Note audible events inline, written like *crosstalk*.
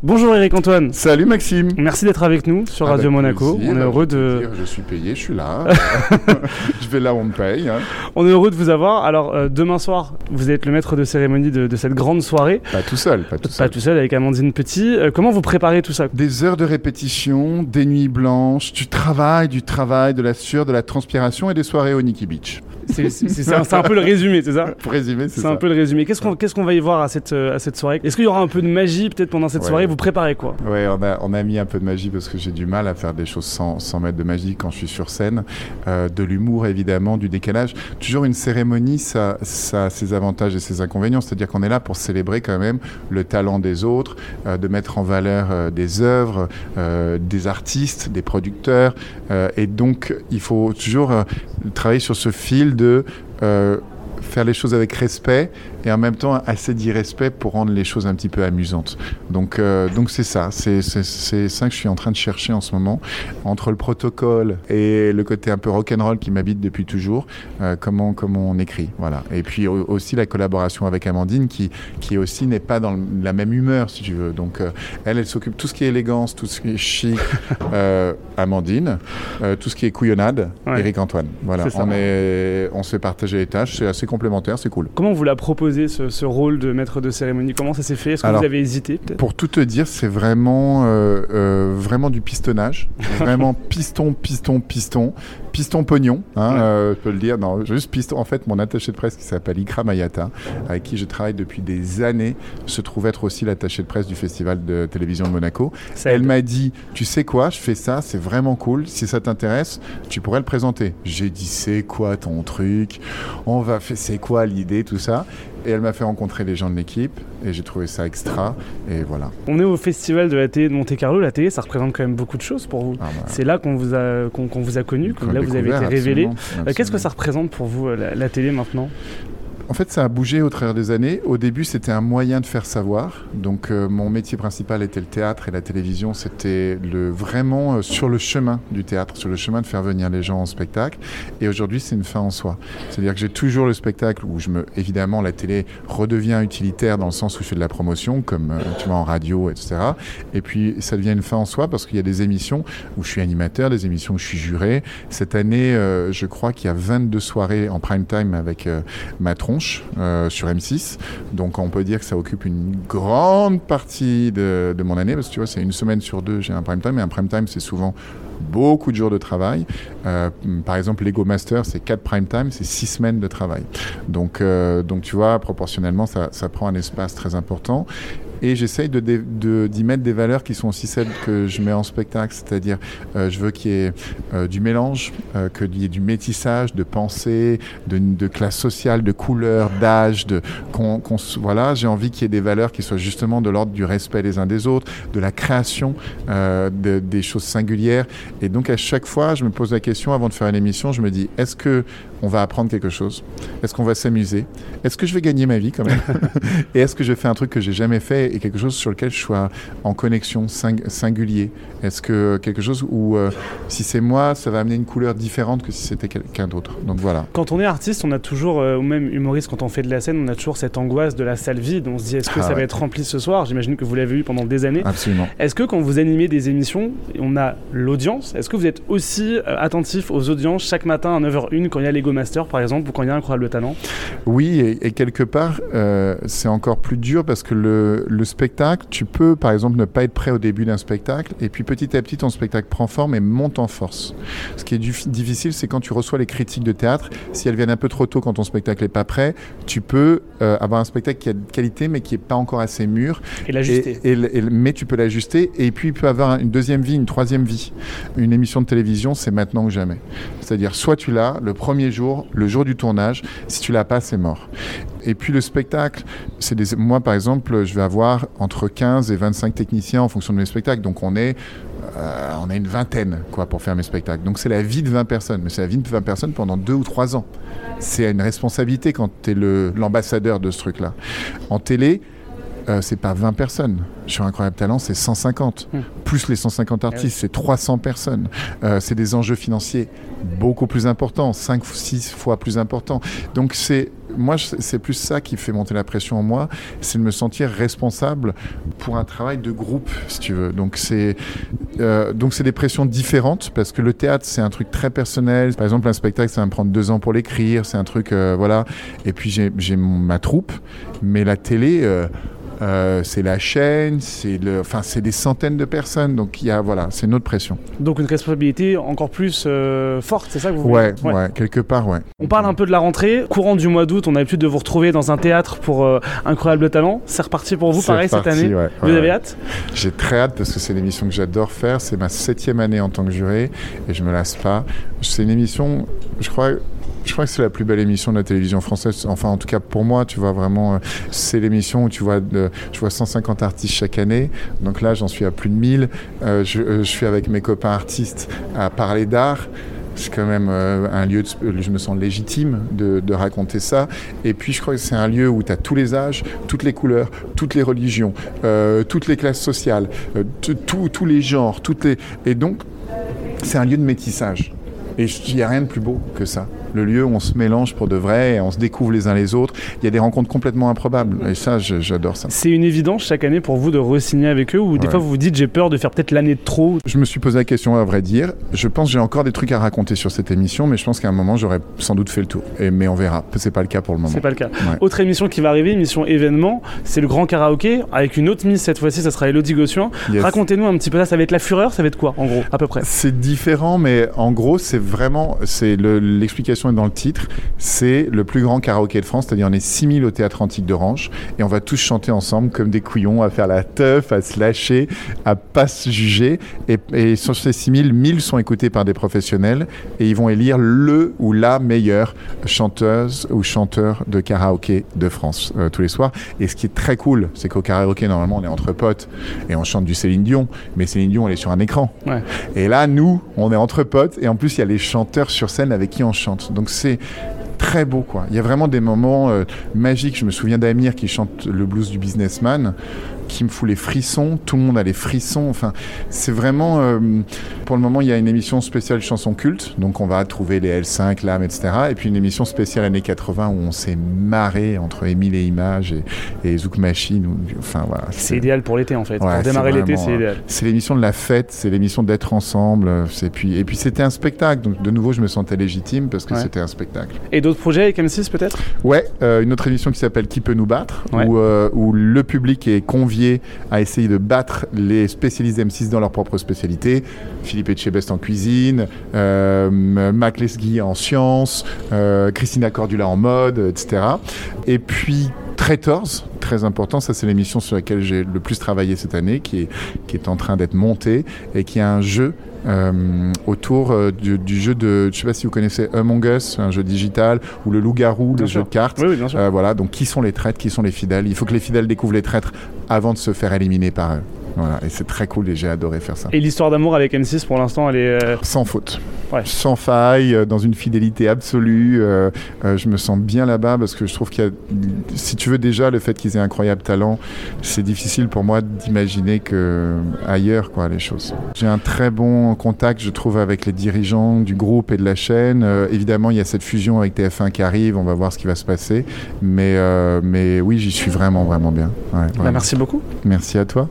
Bonjour Eric Antoine. Salut Maxime. Merci d'être avec nous sur Ah, Radio avec Monaco. plaisir, on est avec heureux de, plaisir. Je suis payé, je suis là. *laughs* je vais là où on me paye. hein. on est heureux de vous avoir. Alors euh, demain soir, vous êtes le maître de cérémonie de, de cette grande soirée. Pas tout seul, pas tout Pas seul. tout seul avec Amandine Petit. Euh, comment vous préparez tout ça? Des heures de répétition, des nuits blanches, du travail, du travail, de la sueur, de la transpiration et des soirées au Nikki Beach. C'est c'est- c'est un, c'est un peu le résumé, c'est ça? Pour résumer, c'est C'est ça. un peu le résumé. Qu'est-ce qu'on va y voir à cette, euh, à cette soirée? Est-ce qu'il y aura un peu de magie peut-être pendant cette Ouais. soirée? Vous préparez quoi? Ouais, on a, on a mis un peu de magie parce que j'ai du mal à faire des choses sans, sans mettre de magie quand je suis sur scène. Euh, de l'humour, évidemment, du décalage. Toujours une cérémonie, ça, ça a ses avantages et ses inconvénients. C'est-à-dire qu'on est là pour célébrer quand même le talent des autres, euh, de mettre en valeur euh, des œuvres, des artistes, des producteurs. Et donc, il faut toujours travailler sur ce fil de... euh, faire les choses avec respect et en même temps assez d'irrespect pour rendre les choses un petit peu amusantes. Donc euh, donc c'est ça, c'est ça que je suis en train de chercher en ce moment entre le protocole et le côté un peu rock'n'roll qui m'habite depuis toujours. euh, comment comment on écrit, voilà. Et puis au- aussi la collaboration avec Amandine qui qui aussi n'est pas dans la même humeur si tu veux. Donc euh, elle elle s'occupe tout ce qui est élégance, tout ce qui est chic, *laughs* Amandine, tout ce qui est couillonnade, Ouais. Eric Antoine. Voilà, on est on se fait partager les tâches, c'est assez complémentaire, c'est cool. Comment vous l'a ce, ce rôle de maître de cérémonie? Comment ça s'est fait? Est-ce que Alors, vous avez hésité Pour tout te dire, c'est vraiment, euh, euh, vraiment du pistonnage. *laughs* vraiment piston, piston, piston. Piston pognon, hein, Ouais. euh, je peux le dire. Non, juste piston. En fait, mon attaché de presse qui s'appelle Ikra Mayata, avec qui je travaille depuis des années, se trouve être aussi l'attaché de presse du Festival de télévision de Monaco. Ça Elle m'a dit, tu sais quoi, je fais ça, c'est vraiment cool. Si ça t'intéresse, tu pourrais le présenter. J'ai dit, c'est quoi ton truc? On va faire, c'est quoi l'idée, tout ça? Et elle m'a fait rencontrer les gens de l'équipe et j'ai trouvé ça extra. Et voilà. On est au festival de la télé de Monte Carlo. La télé, ça représente quand même beaucoup de choses pour vous. Ah bah, C'est là qu'on vous a qu'on qu'on vous a connu, que là vous avez été révélé. Euh, Qu'est-ce que ça représente pour vous euh, la, la télé maintenant? En fait, ça a bougé au travers des années. Au début, c'était un moyen de faire savoir. Donc, euh, mon métier principal était le théâtre et la télévision, c'était le, vraiment euh, sur le chemin du théâtre, sur le chemin de faire venir les gens en spectacle. Et aujourd'hui, c'est une fin en soi. C'est-à-dire que j'ai toujours le spectacle où je me, évidemment, la télé redevient utilitaire dans le sens où je fais de la promotion, comme euh, tu vois en radio, etc. Et puis, ça devient une fin en soi parce qu'il y a des émissions où je suis animateur, des émissions où je suis juré. Cette année, euh, je crois qu'il y a 22 soirées en prime time avec euh, euh, sur M6. Donc on peut dire que ça occupe une grande partie de, de mon année, parce que tu vois, c'est une semaine sur deux, j'ai un prime time, et un prime time, c'est souvent beaucoup de jours de travail. Euh, par exemple, Lego Master, c'est 4 prime time, c'est 6 semaines de travail. Donc, euh, donc tu vois, proportionnellement, ça, ça prend un espace très important. Et j'essaye de, dé- de- d'y mettre des valeurs qui sont aussi celles que je mets en spectacle, c'est-à-dire euh, je veux qu'il y ait euh, du mélange, euh, qu'il y ait du métissage de pensée, de, de classe sociale, de couleur, d'âge, de qu'on, voilà, j'ai envie qu'il y ait des valeurs qui soient justement de l'ordre du respect les uns des autres, de la création euh, de- des choses singulières. Et donc à chaque fois, je me pose la question avant de faire une émission, je me dis est-ce que on va apprendre quelque chose? Est-ce qu'on va s'amuser? Est-ce que je vais gagner ma vie quand même? *laughs* Et est-ce que je fais un truc que j'ai jamais fait? Et quelque chose sur lequel je sois en connexion sing- singulier Est-ce que quelque chose où euh, si c'est moi, ça va amener une couleur différente que si c'était quelqu'un d'autre Donc voilà. Quand on est artiste, on a toujours, euh, ou même humoriste, quand on fait de la scène, on a toujours cette angoisse de la salle vide. On se dit est-ce que Ah ça va être rempli ce soir? J'imagine que vous l'avez eu pendant des années. Absolument. Est-ce que quand vous animez des émissions, on a l'audience? Est-ce que vous êtes aussi euh, attentif aux audiences chaque matin à 9h01 quand il y a Lego Master par exemple ou quand il y a Incroyable Talent? Oui, et, et quelque part, c'est encore plus dur parce que le, le spectacle, tu peux par exemple ne pas être prêt au début d'un spectacle, et puis petit à petit, ton spectacle prend forme et monte en force. Ce qui est du- difficile, c'est quand tu reçois les critiques de théâtre, si elles viennent un peu trop tôt quand ton spectacle n'est pas prêt, tu peux euh, avoir un spectacle qui a de qualité mais qui n'est pas encore assez mûr, et l'ajuster et, et le- et le- mais tu peux l'ajuster et puis il peut avoir une deuxième vie, une troisième vie. Une émission de télévision, c'est maintenant ou jamais. C'est-à-dire soit tu l'as le premier jour, le jour du tournage, si tu l'as pas, c'est mort. Et puis le spectacle, c'est des moi par exemple, je vais avoir entre 15 et 25 techniciens en fonction de mes spectacles. Donc on est euh, on a une vingtaine quoi pour faire mes spectacles. Donc c'est la vie de 20 personnes, mais c'est la vie de 20 personnes pendant deux ou trois ans. C'est une responsabilité quand tu es l'ambassadeur de ce truc-là. En télé, euh, c'est pas 20 personnes. Sur Incroyable Talent, c'est 150. Hmm. Plus les 150 artistes, c'est 300 personnes. Euh, c'est des enjeux financiers beaucoup plus importants, 5 ou 6 fois plus importants. Donc c'est moi, c'est plus ça qui fait monter la pression en moi, c'est de me sentir responsable pour un travail de groupe, si tu veux. Donc c'est euh, donc c'est des pressions différentes parce que le théâtre c'est un truc très personnel. Par exemple, un spectacle ça va me prendre deux ans pour l'écrire, c'est un truc euh, voilà. Et puis j'ai ma troupe, mais la télé. Euh, euh, c'est la chaîne, c'est le, enfin c'est des centaines de personnes, donc il y a voilà, c'est notre pression. Donc une responsabilité encore plus euh, forte, c'est ça que vous ouais, ouais, quelque part, ouais. On parle un peu de la rentrée. Courant du mois d'août, on a l'habitude de vous retrouver dans un théâtre pour euh, Incroyable Talent. C'est reparti pour vous, pareil cette année. vous avez hâte? J'ai très hâte parce que c'est l'émission que j'adore faire. C'est ma septième année en tant que juré et je me lasse pas. C'est une émission, je crois je crois que c'est la plus belle émission de la télévision française. Enfin, en tout cas pour moi, tu vois vraiment, euh, c'est l'émission où tu vois, je vois 150 artistes chaque année. Donc là, j'en suis à plus de 1000. Euh, je, euh, je, suis avec mes copains artistes à parler d'art c'est quand même un lieu, de, je me sens légitime de, raconter ça. Et puis je crois que c'est un lieu où tu as tous les âges, toutes les couleurs, toutes les religions, toutes les classes sociales, euh, tous les genres, toutes les... et donc c'est un lieu de métissage. Et il n'y a rien de plus beau que ça le lieu où on se mélange pour de vrai, et on se découvre les uns les autres. Il y a des rencontres complètement improbables. Et ça, j'adore ça. C'est une évidence chaque année pour vous de re-signer avec eux ou des fois vous vous dites j'ai peur de faire peut-être l'année de trop Je me suis posé la question à vrai dire. Je pense que j'ai encore des trucs à raconter sur cette émission, mais je pense qu'à un moment j'aurais sans doute fait le tour. Et, mais on verra. C'est pas le cas pour le moment. C'est pas le cas. Autre émission qui va arriver, émission événement, c'est le grand karaoké avec une autre mise cette fois-ci, ça sera Elodie Gossuin. Racontez-nous un petit peu ça. Ça va être la fureur, ça va être quoi en gros, à peu près? C'est différent, mais en gros c'est vraiment, c'est l'explication est dans le titre c'est le plus grand karaoké de France, c'est-à-dire on est 6000 au théâtre antique d'Orange et on va tous chanter ensemble comme des couillons, à faire la teuf, à se lâcher, à pas se juger. Et, sur ces 6000, 1000 sont écoutés par des professionnels et ils vont élire le ou la meilleure chanteuse ou chanteur de karaoké de France euh, tous les soirs. Et ce qui est très cool, c'est qu'au karaoké, normalement, on est entre potes et on chante du Céline Dion, mais Céline Dion, elle est sur un écran. Et là, nous, on est entre potes et en plus, il y a les chanteurs sur scène avec qui on chante. Donc c'est très beau quoi. Il y a vraiment des moments euh, magiques. Je me souviens d'Amir qui chante le blues du businessman qui me fout les frissons. Tout le monde a les frissons. Enfin, c'est vraiment. Euh, pour le moment, il y a une émission spéciale chanson culte. Donc, on va trouver les L5, l'âme, etc. Et puis une émission spéciale années 80 où on s'est marré entre Émile et Images et, Zouk Machine. Enfin, voilà. C'est idéal pour l'été, en fait. pour démarrer l'été, c'est idéal. C'est l'émission de la fête, c'est l'émission d'être ensemble. Et puis, et puis c'était un spectacle. Donc, de nouveau, je me sentais légitime parce que c'était un spectacle. Et d'autres projets avec M6, peut-être? Ouais, euh, une autre émission qui s'appelle Qui peut nous battre où, euh, où le public est convié à essayer de battre les spécialistes M6 dans leur propre spécialité. Philippe Etchebest en cuisine, euh, Mac Lesguy en sciences, euh, Christina Cordula en mode, etc. Et puis Traitors, très important, ça c'est l'émission sur laquelle j'ai le plus travaillé cette année, qui est, qui est en train d'être montée et qui a un jeu euh, autour euh, du, du, jeu de, je sais pas si vous connaissez Among Us, un jeu digital, ou le loup-garou, le jeu de cartes. Oui, bien sûr. Euh, voilà, donc qui sont les traîtres, qui sont les fidèles? Il faut que les fidèles découvrent les traîtres avant de se faire éliminer par eux. Voilà, et c'est très cool et j'ai adoré faire ça. Et l'histoire d'amour avec M6 pour l'instant, elle est. Euh... Sans faute. Ouais. Sans faille, euh, dans une fidélité absolue. Euh, euh, je me sens bien là-bas parce que je trouve qu'il y a. Si tu veux déjà, le fait qu'ils aient un incroyable talent, c'est difficile pour moi d'imaginer que ailleurs, quoi, les choses. J'ai un très bon contact, je trouve, avec les dirigeants du groupe et de la chaîne. Évidemment, il y a cette fusion avec TF1 qui arrive, on va voir ce qui va se passer. Mais, mais oui, j'y suis vraiment, vraiment bien. Ouais, bah, merci beaucoup. Merci à toi.